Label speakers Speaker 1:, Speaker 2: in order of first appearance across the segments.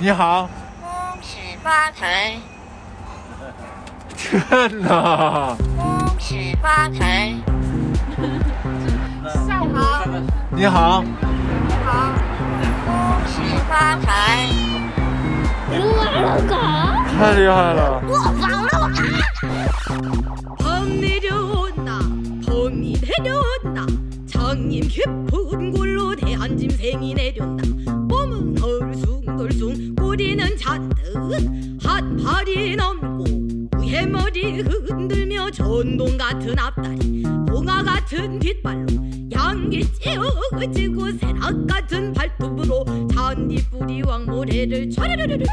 Speaker 1: 你好，
Speaker 2: 恭喜发财，
Speaker 1: 天哪！
Speaker 2: 恭喜发财。
Speaker 3: 下午好，
Speaker 1: 你好，
Speaker 2: 你好，恭喜发财。
Speaker 1: 太厉害了！
Speaker 4: 봄 내려온다 봄이 내려온다 장님 깊은 골로 대한짐승이 내려온다 몸은 얼숭덜숭 꼬리는 잔뜩 한 팔이 넘고 위에 머리 흔들며 전동 같은 앞다리 봉화 같은 뒷발로 양기 찌어지고 새낙 같은 발톱으로 잔디뿌리 왕모래를 촤르르르르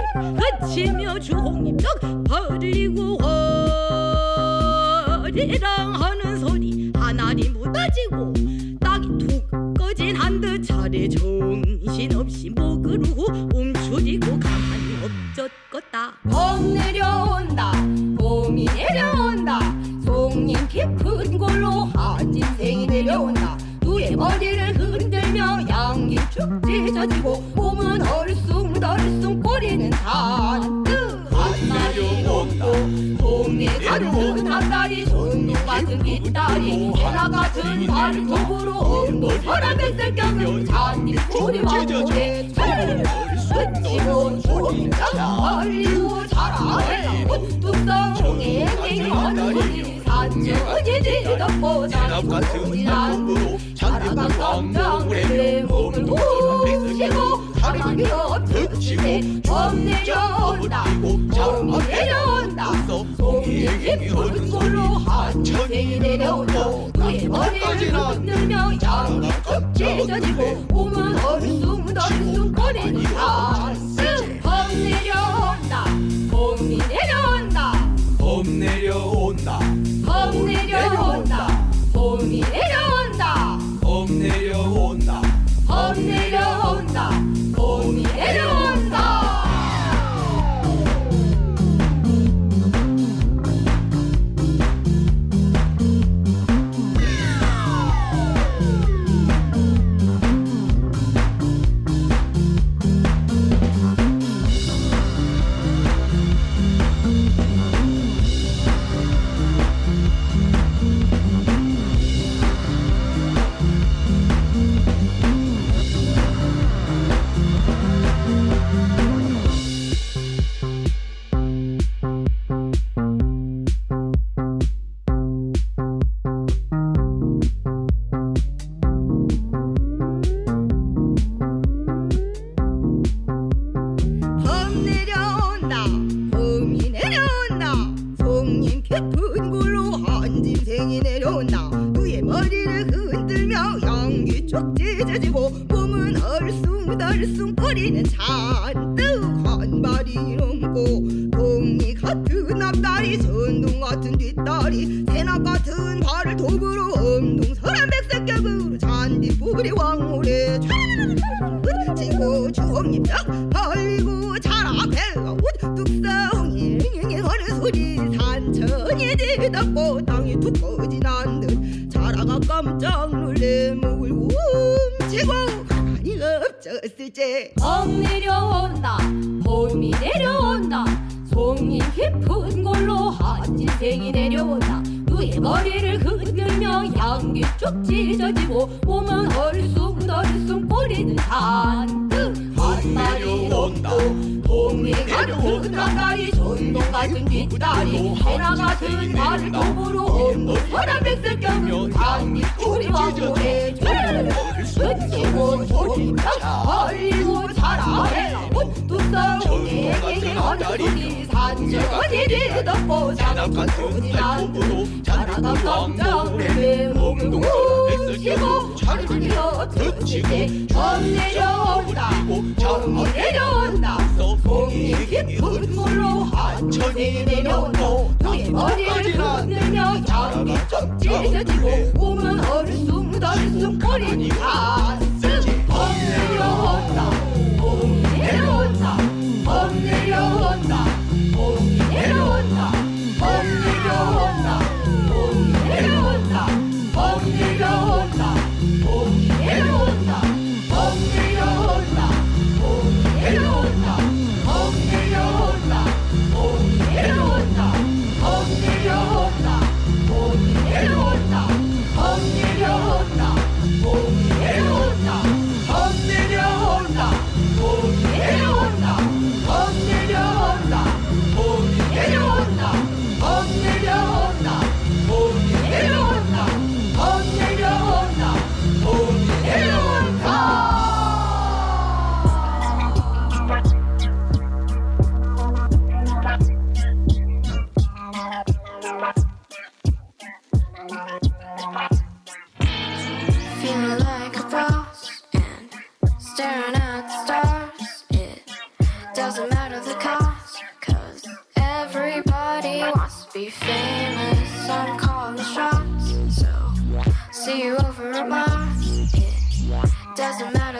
Speaker 4: 그치며 주홍잎 떡 벌리고 허리랑 하는 소리 하나리 묻어지고 한듯 차례 정신없이 목으로 움츠리고 가만히 엎젖었다. 봄 내려온다 봄이 내려온다 송님 깊은 골로 한짐승이 내려온다. 누의 머리를 흔들며 양이 축 찢어지고 몸은 얼숭덜숭 꼬리는 잔뜩 한 마리 넘고 종이 같은 닭다리 손님 같은 깃다리. 계라 같은 발톱으로 온도 바람에 성격은 잔디 꼬리와 고개 끝이고 소리가 걸리고 자라해 뚝뚝성 종이 행이 한손이 산지어지지 덮고 잔디로 자라간 성장 내 몸을 부시고 사랑이 없으시고 엄내려온다. 엄내려온다. 이 깊은 솔로 한천이 내려온다 그의 머리를 흔들며 쭉 찢어지고 몸은 얼숭 덜숭 꺼내는 가슴 봄 내려온다. 봄이 내려온다.
Speaker 5: 봄 내려온다.
Speaker 4: 봄 내려온다. 봄이 같은 뒷다리 새낙 같은 발을 도구로 엄동설한 백색겹으로 잔디 뿌리 왕물에 지고 주홍잎떡 벌리고 자라 배가 우뚝성이 하는 소리. 산천이 뒤덮고 땅이 툭 꺼진 한듯 자라가 깜짝 놀래 목을 움치고 가만히 엎졌을지 봄 내려온다. 봄이 내려온다 송이 깊은 골로 한짐승이 내려온다. 누의 머리를 흔들며 양기 쭉 찢어지고 몸은 얼숭덜숭 꼬리는 잔뜩 한 마리 넘고 동네 같은 앞다리 전동 같은 뒷다리. 해나 같은 발톱으로 엄고 서랍 백색 껴면 장미 꼬리 왕고래 스치고 조림장 벌리고 자라해라 뚝성에 어디 산중에 리덕보 장군이란 자라다 깜짝내 몸도 쓰시고 자르며 듣지게 전 내려온다 전 내려온다 공이 깊은 물로 한천이 내려오고 우리 머리를 흔들며 장미 쪽지를 지고 몸은 얼숭덜숭 거린다
Speaker 3: see you over Mars. It doesn't matter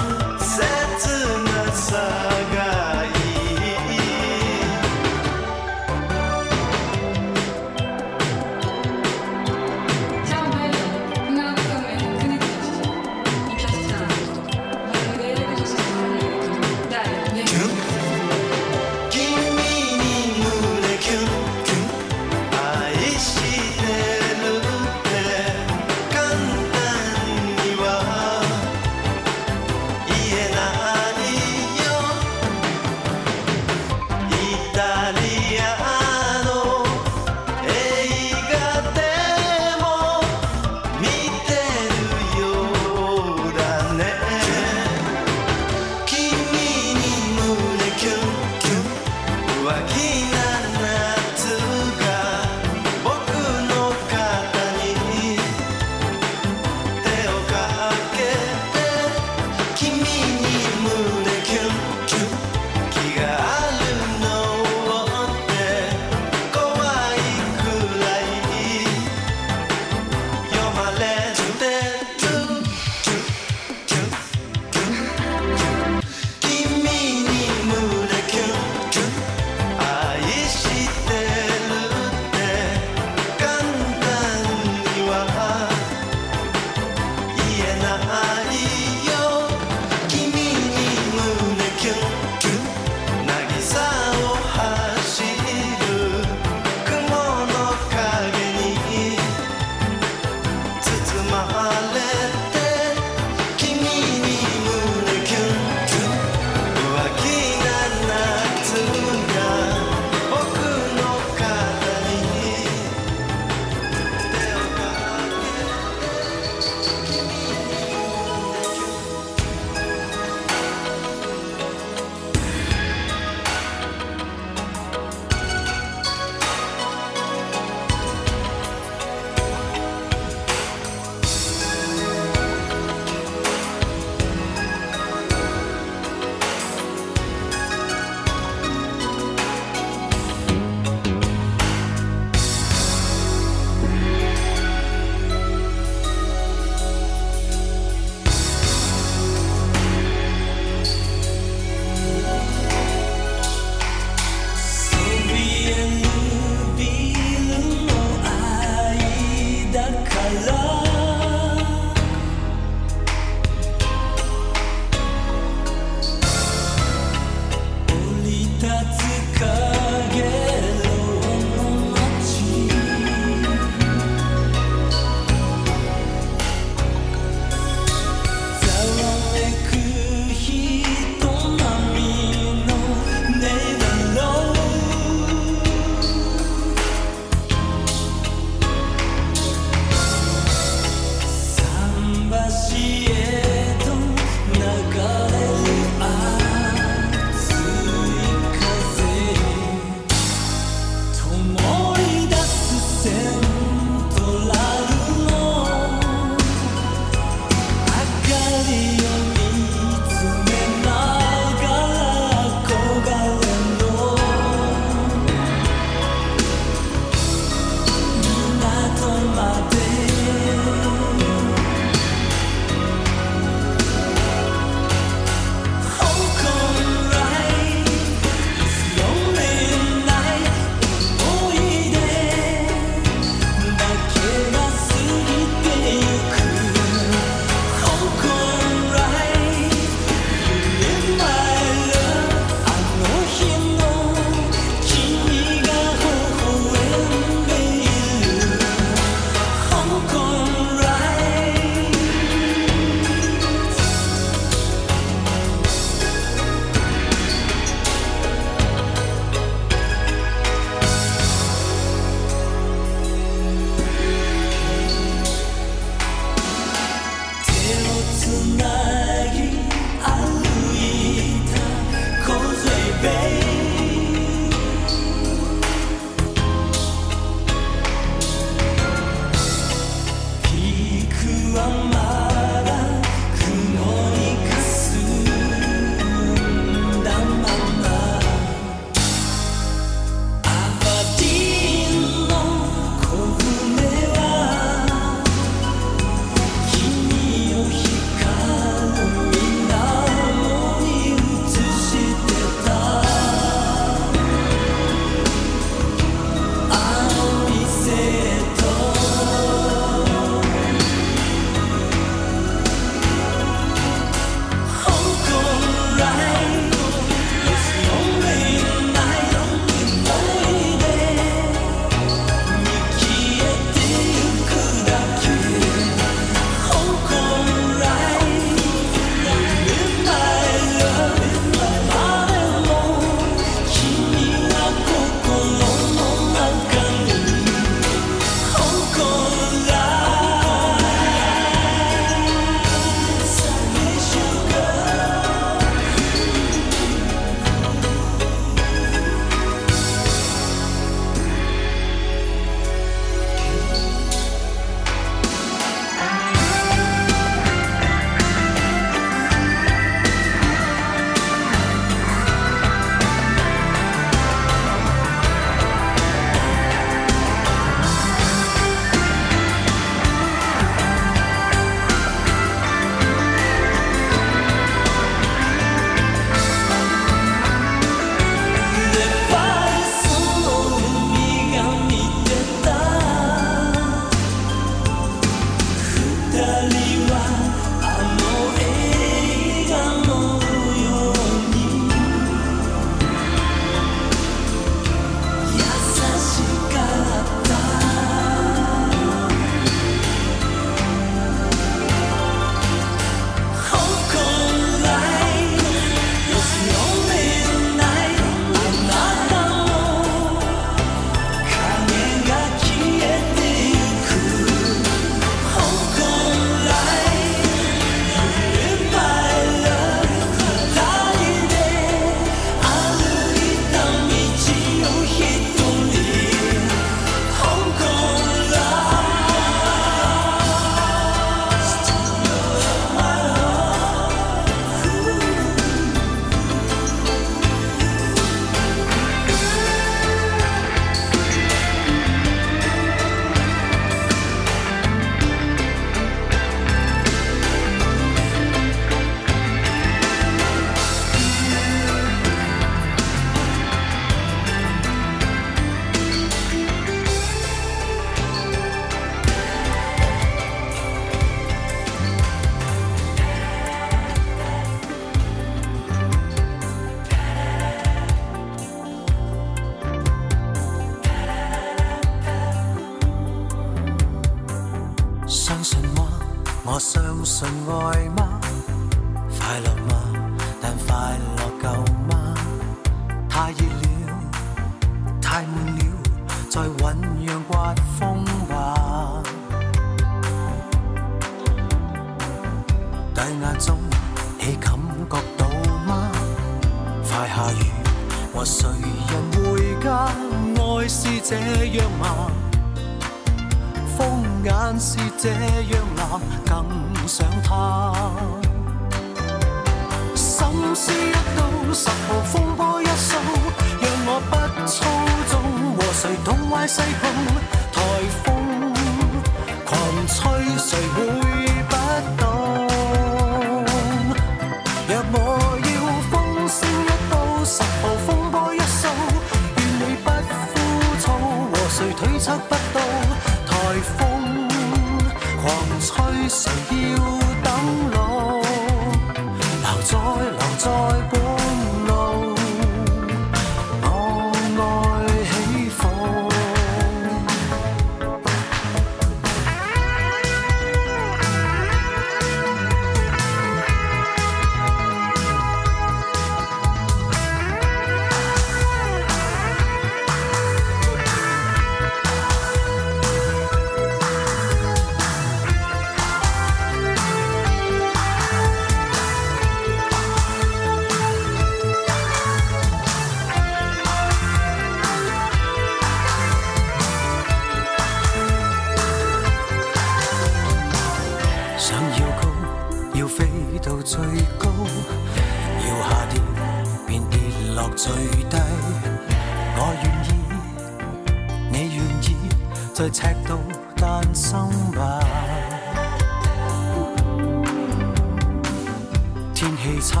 Speaker 6: 天气差，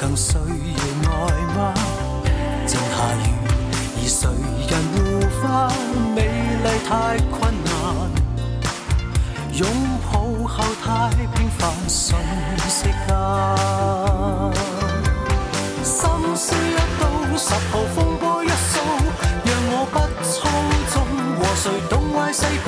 Speaker 6: 更需要爱吗？正下雨，而谁人护花？美丽太困难，拥抱后太平凡，信息
Speaker 7: 间。心思一刀十号风波一扫，让我不操重，和谁东歪西扑？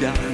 Speaker 7: 下。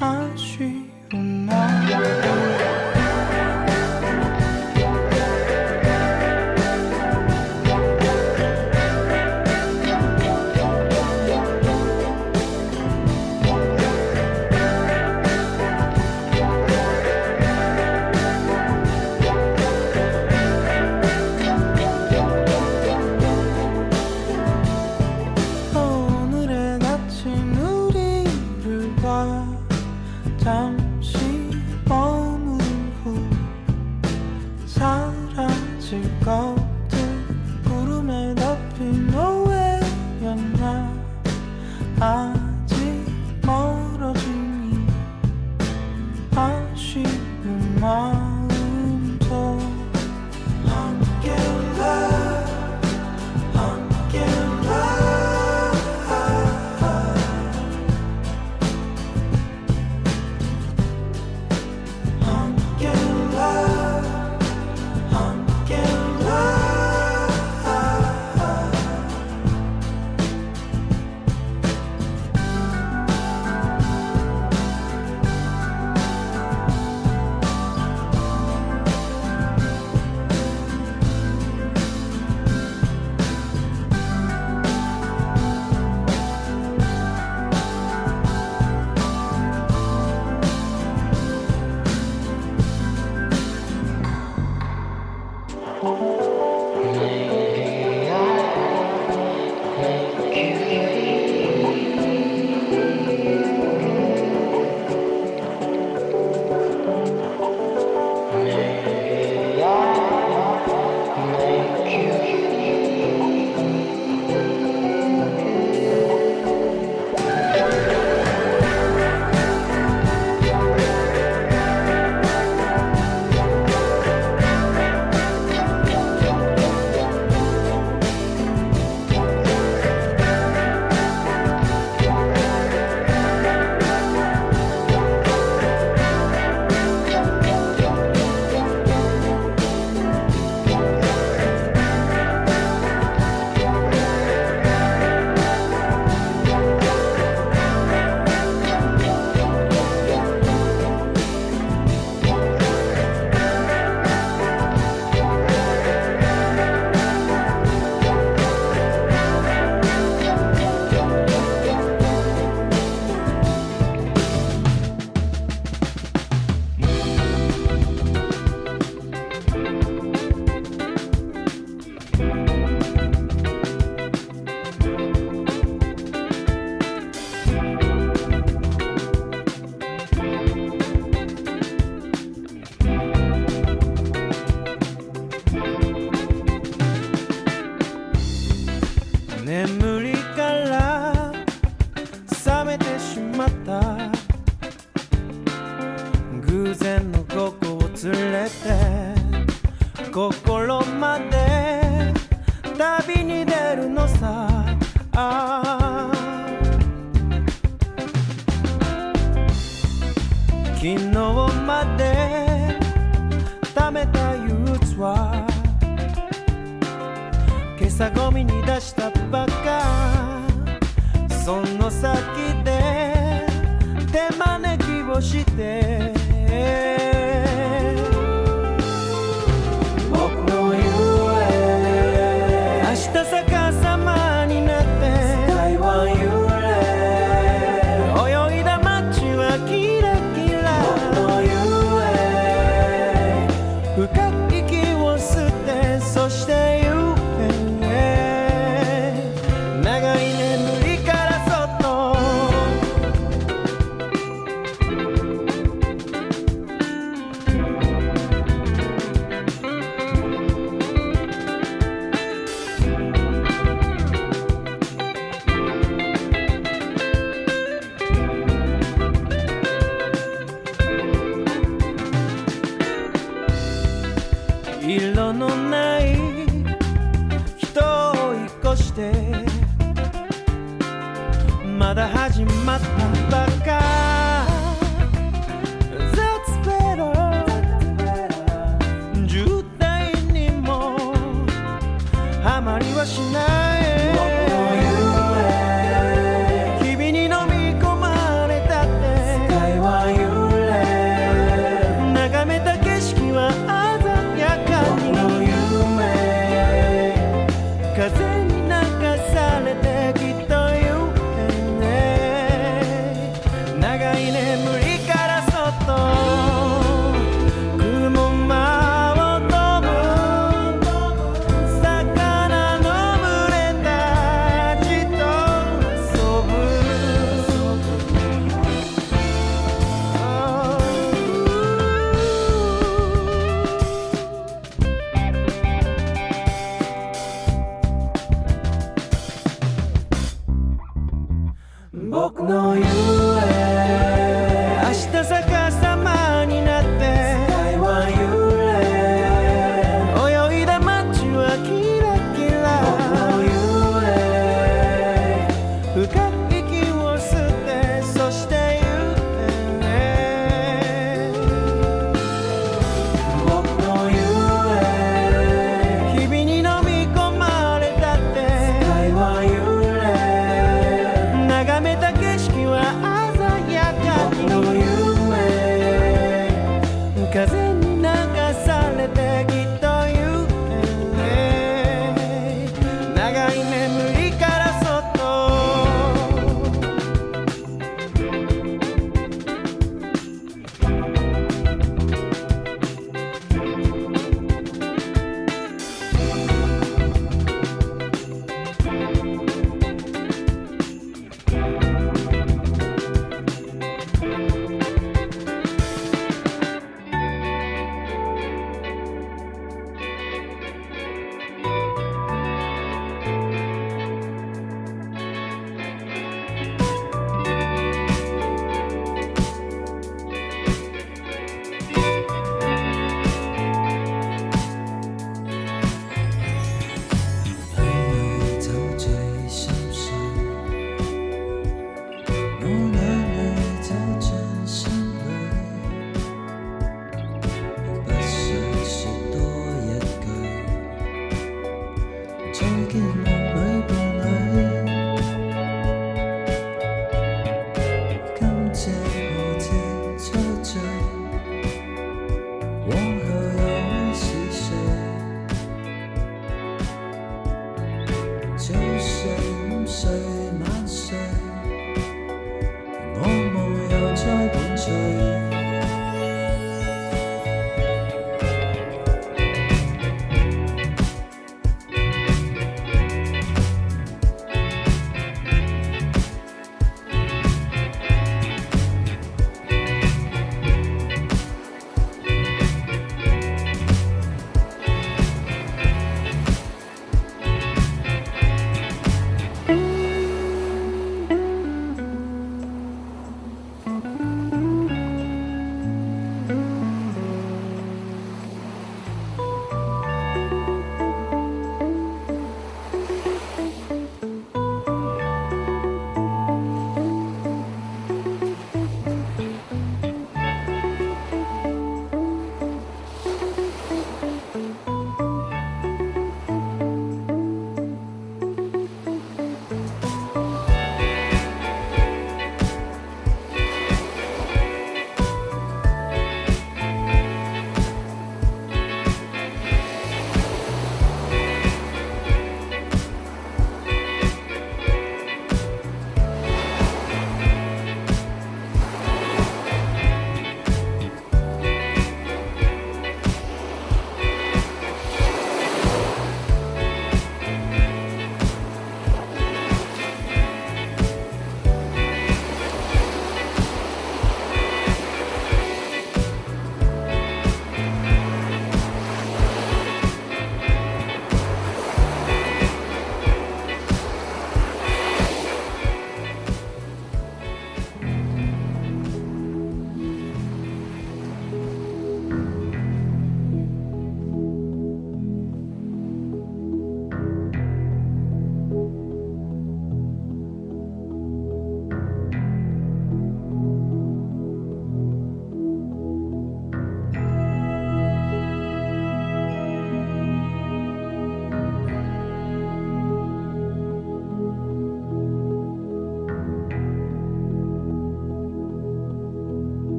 Speaker 7: 而去。出るのさ。
Speaker 8: 昨日まで貯めた憂鬱は今朝ゴミに出したばっか。その先で手招きをして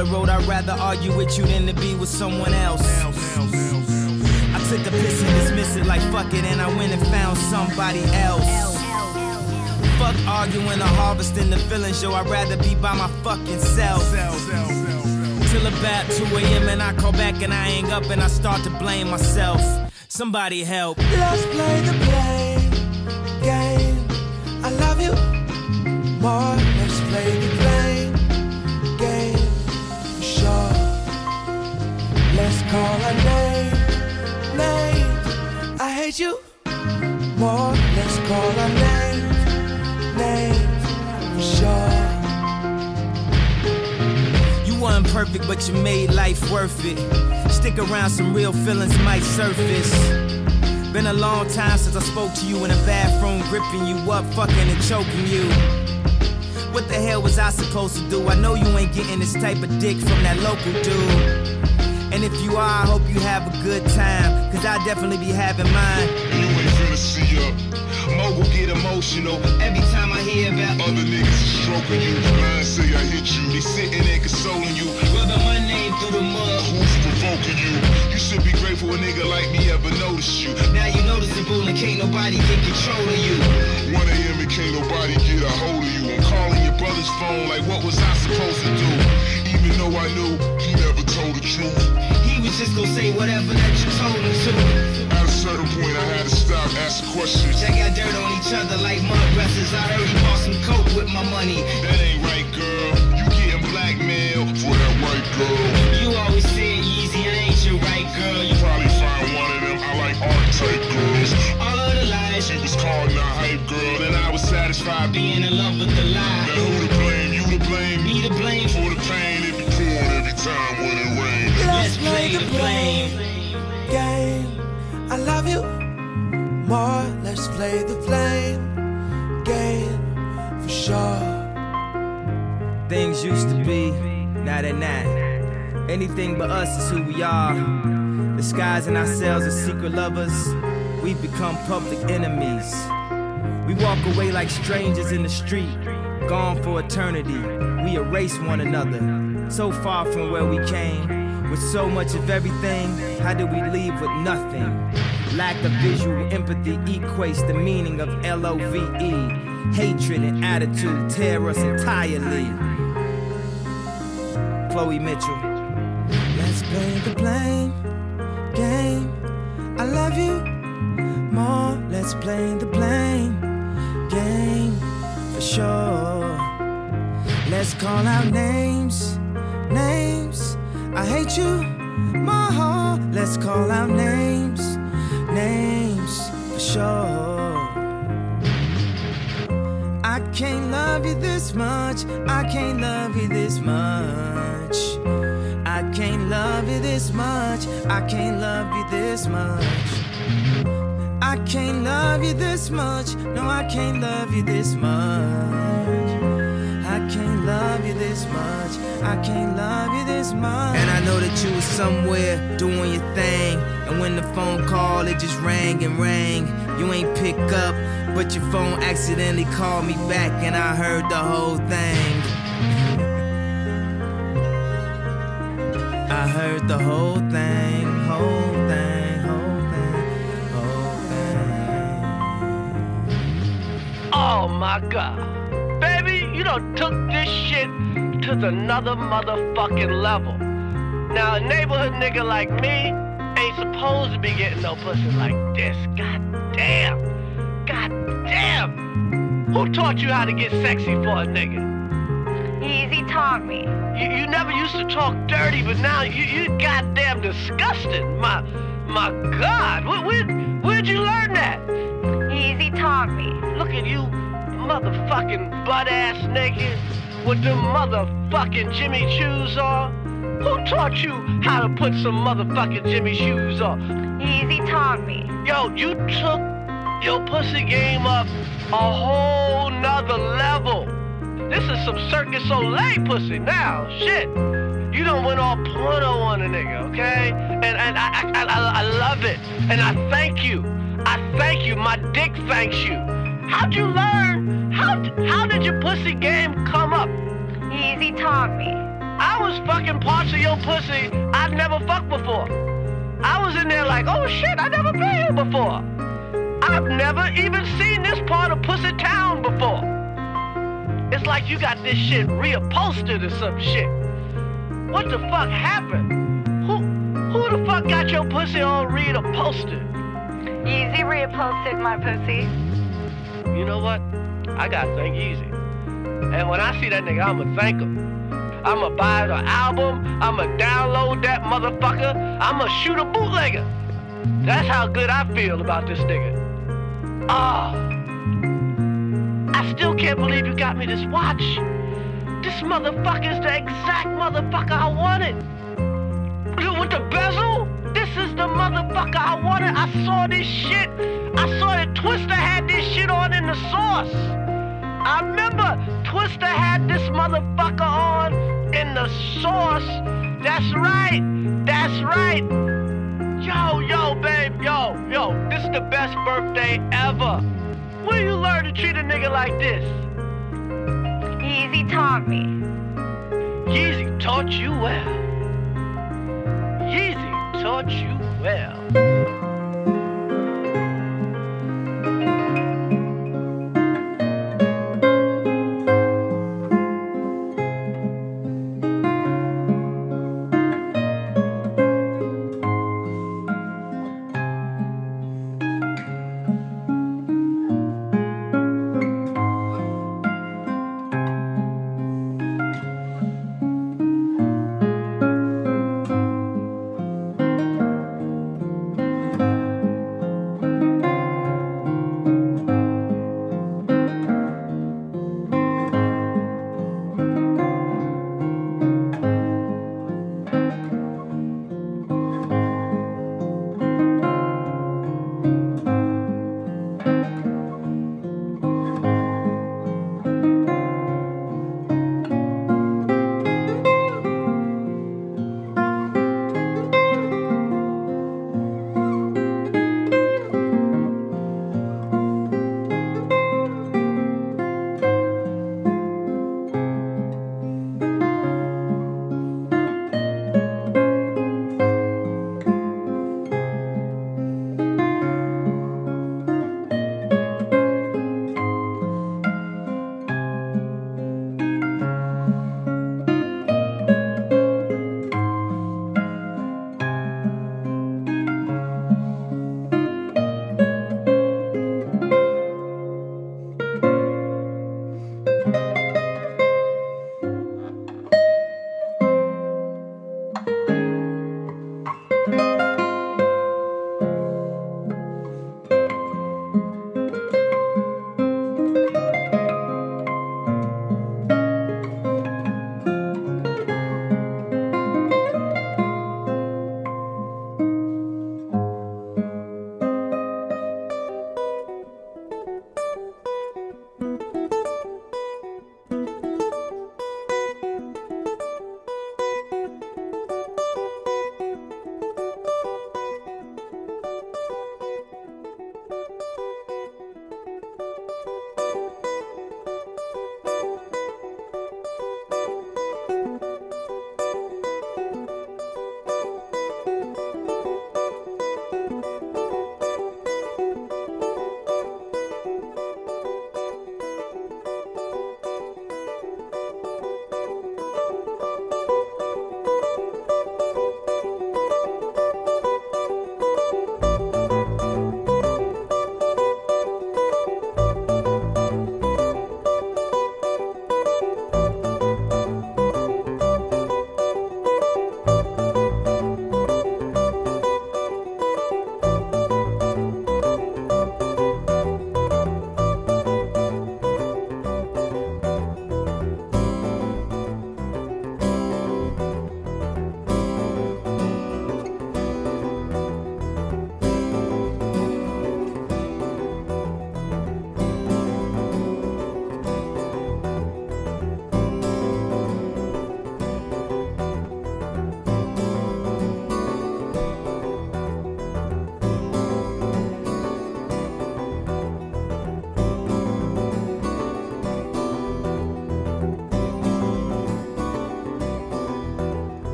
Speaker 9: I
Speaker 10: wrote, I'd rather argue with you than to be with someone else. I took a piss and dismissed it like fuck it, and I went and found somebody else. Fuck arguing or harvesting the feelings, yo, I'd rather be by my fucking self. Till about 2 a.m. and I call back and I hang up and I start to blame myself. Somebody help.
Speaker 9: Let's play the blame game. I love you more. Let's play the blame call our name, names. I hate you more. Let's call our names, names for sure.
Speaker 10: You weren't perfect, but you made life worth it. Stick around, some real feelings might surface. Been a long time since I spoke to you in a bathroom, gripping you up, fucking and choking you. What the hell was I supposed to do? I know you ain't getting this type of dick from that local dude. And if you are, I hope you have a good time, cause I definitely be having mine.
Speaker 11: You ain't finna see up. Mogul get emotional every time I hear
Speaker 10: about
Speaker 11: Other niggas stroking you. Mine say I hit you. They sitting there consoling you.
Speaker 10: rubbing my name through the mud.
Speaker 11: Who's provoking you? You should be grateful a nigga like me ever noticed you.
Speaker 10: Now you noticeable and can't nobody get control of you.
Speaker 11: 1 a.m. and can't nobody get a hold of you. I'm calling your brother's phone like what was I supposed to do? Even though I knew he never told the truth.
Speaker 10: He was just gonna say whatever that you told him to.
Speaker 11: At a certain point I had to stop, ask questions.
Speaker 10: They got dirt on each other like mud wrestlers. I heard he bought some coke with my money.
Speaker 11: That ain't right, girl. You getting blackmailed for that white girl.
Speaker 10: You always said easy, I ain't your right girl. You
Speaker 11: Probably find one of them. I like art type girls.
Speaker 10: all of the lies,
Speaker 11: She was called a hype girl, and I was satisfied being.
Speaker 10: in love with the
Speaker 11: Now
Speaker 10: lie.
Speaker 11: who to blame? You to blame.
Speaker 10: Me to blame.
Speaker 11: for the pain it be pouring every time when it rains.
Speaker 10: Let's play the blame.
Speaker 8: game. I love you more. Let's play the blame game for sure.
Speaker 10: Things used to be, now they're not. Anything but us is who we are. Disguising ourselves as secret lovers, we've become public enemies. We walk away like strangers in the street, gone for eternity. We erase one another, so far from where we came. With so much of everything, how do we leave with nothing? Lack of visual empathy equates the meaning of L O V E. Hatred and attitude tear us entirely. Chloe Mitchell.
Speaker 8: Let's play the blame game. I love you more. Let's play the blame game for sure. Let's call out names, names. I hate you my heart. Let's call out names, names for sure. I can't love you this much. I can't love you this much. I can't love you this much. I can't love you this much. I can't love you this much. No, I can't love you this much. I can't love you this much. I can't love you this much.
Speaker 10: And I know that you was somewhere doing your thing. And when the phone call, it just rang and rang. You ain't pick up, but your phone accidentally called me back, and I heard the whole thing. I heard the whole thing, whole
Speaker 12: Oh my god. Baby, you done took this shit to the another motherfucking level. Now, a neighborhood nigga like me ain't supposed to be getting no pussy like this. God damn. God damn. Who taught you how to get sexy for a nigga?
Speaker 2: Yeezy taught me.
Speaker 12: You, you never used to talk dirty, but now you, you goddamn disgusting. My, my God. Where, where, where'd you learn that?
Speaker 2: Yeezy taught me.
Speaker 12: Look at you, motherfucking butt ass naked with the motherfucking Jimmy Choos on. Who taught you how to put some motherfucking Jimmy Choos on?
Speaker 2: Yeezy taught me.
Speaker 12: Yo, you took your pussy game up a whole nother level. This is some Cirque du Soleil pussy now. Shit. You don't went all porno on a nigga, okay? And and I, I, I, I love it. And I thank you. I thank you. My dick thanks you. How'd you learn? How, how did your pussy game come up?
Speaker 2: Yeezy taught me.
Speaker 12: I was fucking parts of your pussy I'd never fucked before. I was in there like, oh shit, I never been here before. I've never even seen this part of Pussy Town before. It's like you got this shit reupholstered or some shit. What the fuck happened? Who who the fuck got your pussy all reupholstered?
Speaker 2: Yeezy reupholstered my pussy.
Speaker 12: You know what? I gotta thank Yeezy. And when I see that nigga, I'ma thank him. I'ma buy the album. I'ma download that motherfucker. I'ma shoot a bootlegger. That's how good I feel about this nigga. Ah. I still can't believe you got me this watch. This motherfucker's the exact motherfucker I wanted. With the bezel? This is the motherfucker I wanted. I saw this shit. I saw that Twista had this shit on in the Source. I remember Twista had this motherfucker on in the Source. That's right. That's right. Yo, yo, babe, yo, yo, this is the best birthday ever. Where you learn to treat a nigga like this?
Speaker 2: Yeezy taught me.
Speaker 12: Yeezy taught you well. Yeezy taught you well.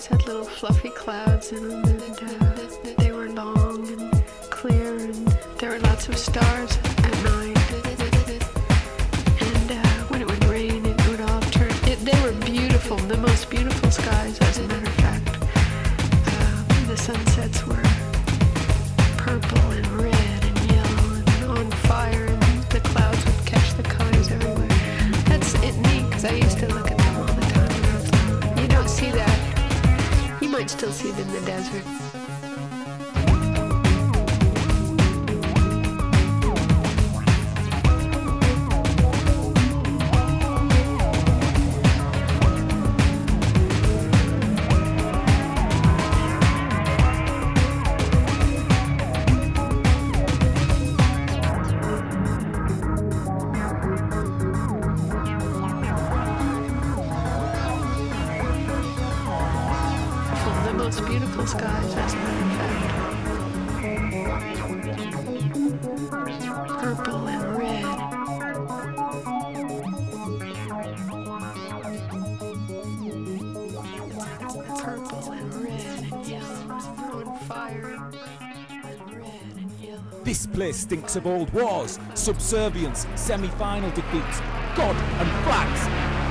Speaker 2: always had little fluffy clouds in them instincts of
Speaker 13: old wars, subservience, semi-final defeats, God and flags.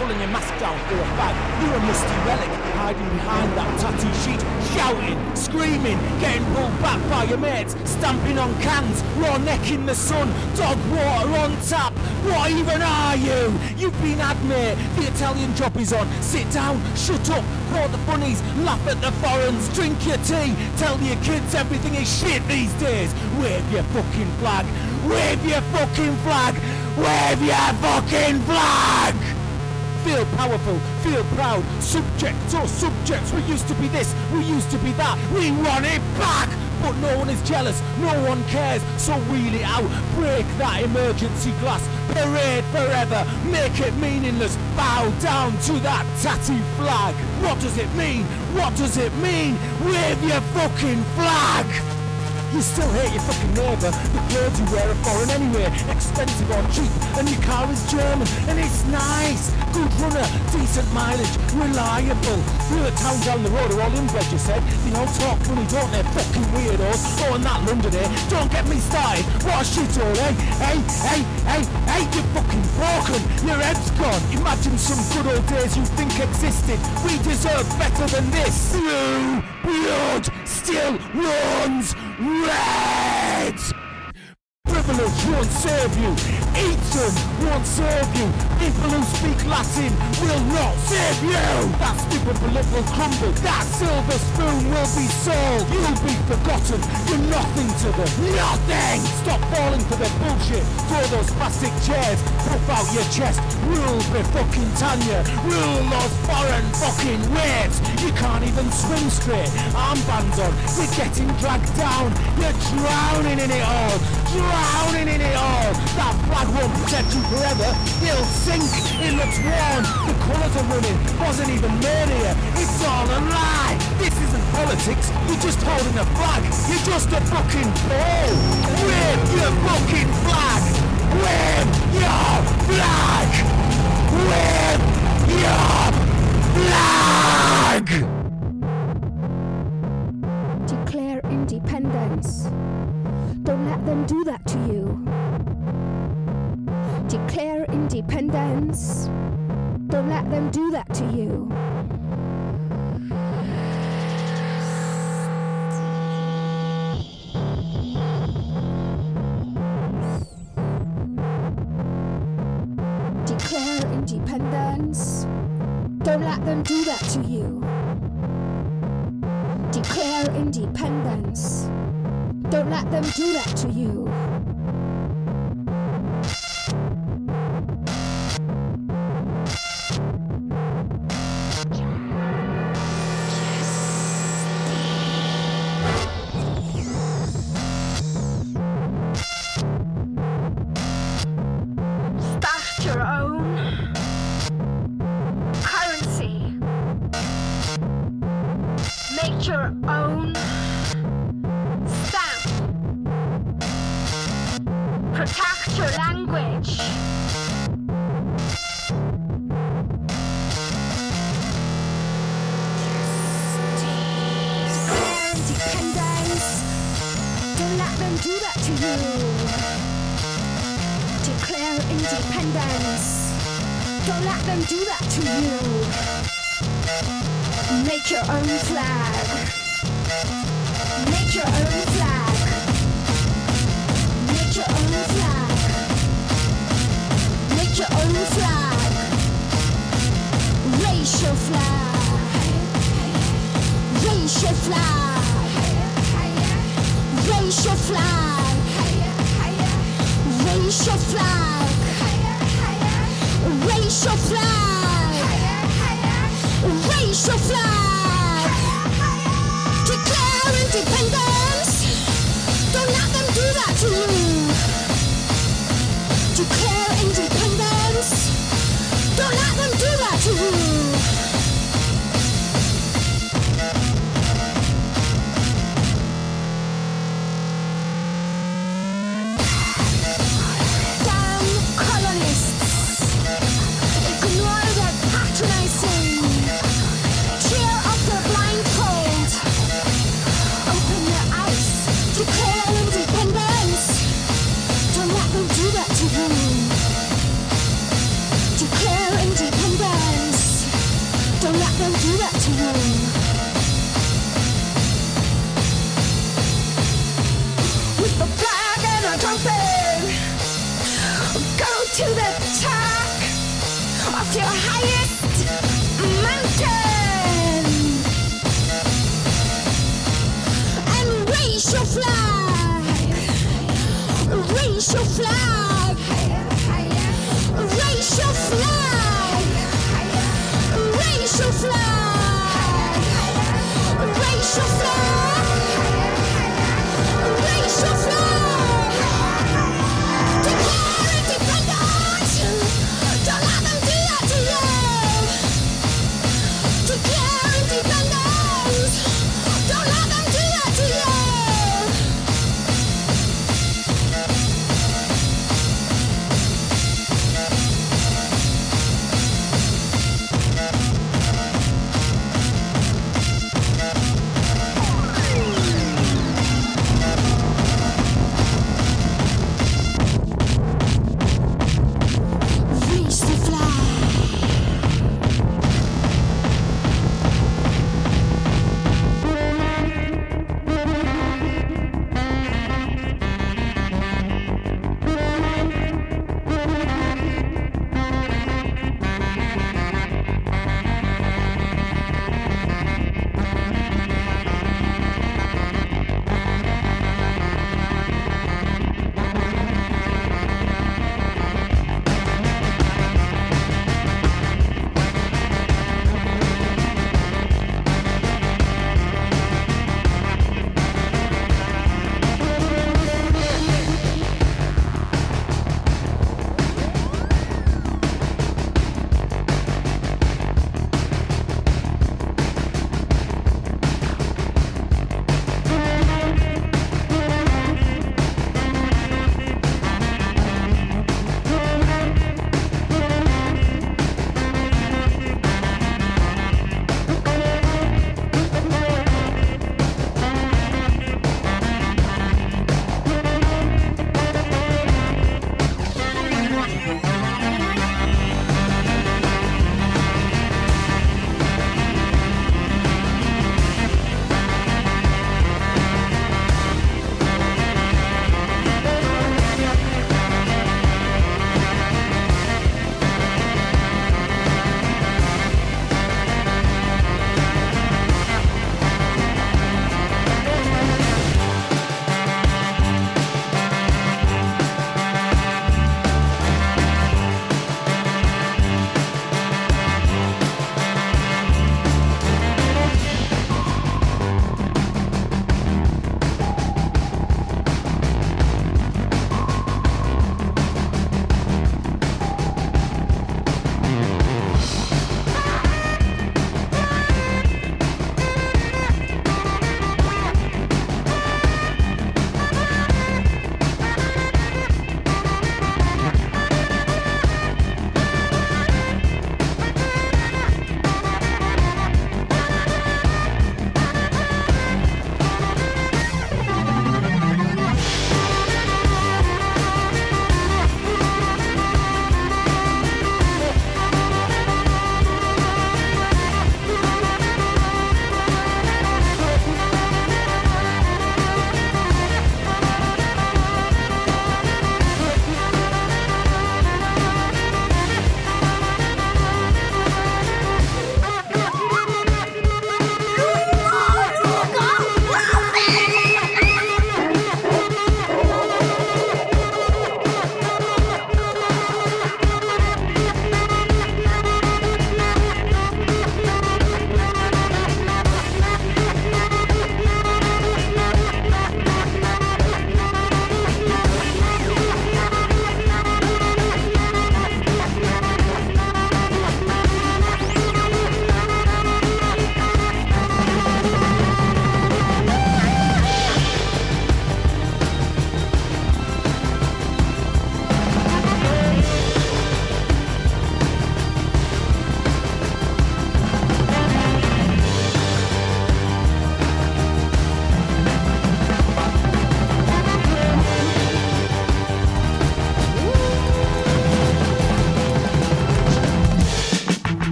Speaker 13: Pulling your mask down for a fag, you're a musty relic, hiding behind that tattoo sheet, shouting, screaming, getting pulled back by your mates, stamping on cans, raw neck in the sun, dog water on tap. What even are you? You've been had, mate. The Italian job is on. Sit down, shut up, support the funnies, laugh at the foreigns, drink your tea, tell your kids everything is shit these days. Wave your fucking flag, wave your fucking flag, wave your fucking flag! Feel powerful, feel proud, subjects or subjects, we used to be this, we used to be that, we want it back! But no one is jealous, no one cares, so wheel it out, break that emergency glass, parade forever, make it meaningless, bow down to that tatty flag. What does it mean? What does it mean? Wave your fucking flag! You still hate your fucking neighbour. The clothes you wear are foreign anyway, expensive or cheap, and your car is German, and it's nice. Good runner, decent mileage, reliable. The other towns down the road are all inbred, you said. They all talk funny, don't they? Fucking weirdos. Oh, and that London, eh? Don't get me started. What a shithole, eh? Hey, hey, hey, hey, you're fucking broken. Your head's gone. Imagine some good old days you think existed. We deserve better than this. Blue blood still runs red. Privilege won't serve you. Eton won't serve you. People who speak Latin will not serve you. That stupid bullet will crumble. That silver spoon will be sold. You'll be forgotten. You're nothing to them. Nothing. Stop falling for their bullshit. Throw those plastic chairs. Puff out your chest. Rule be fucking Tanya. Rule those foreign fucking waves. You can't even swim straight. Armbands on. You're getting dragged down. You're drowning in it all. Drowning in it all. That flag won't protect you forever. It'll sink. It looks worn. The colours are running. Wasn't even here. It's all a lie. This isn't politics. You're just holding a flag. You're just a fucking ball. Wave your fucking flag. Wave your flag. Wave your flag.
Speaker 14: Declare independence. Don't let them do that to you. Declare independence. Don't let them do that to you. Declare independence. Don't let them do that to you. Declare independence. Don't let them do that to you. Independence. Don't let them do that to you. Make your own flag. Make your own flag. Make your own flag. Make your own flag. Raise your flag. Raise your flag. Raise your flag. Raise your flag. Your flag. Your flag.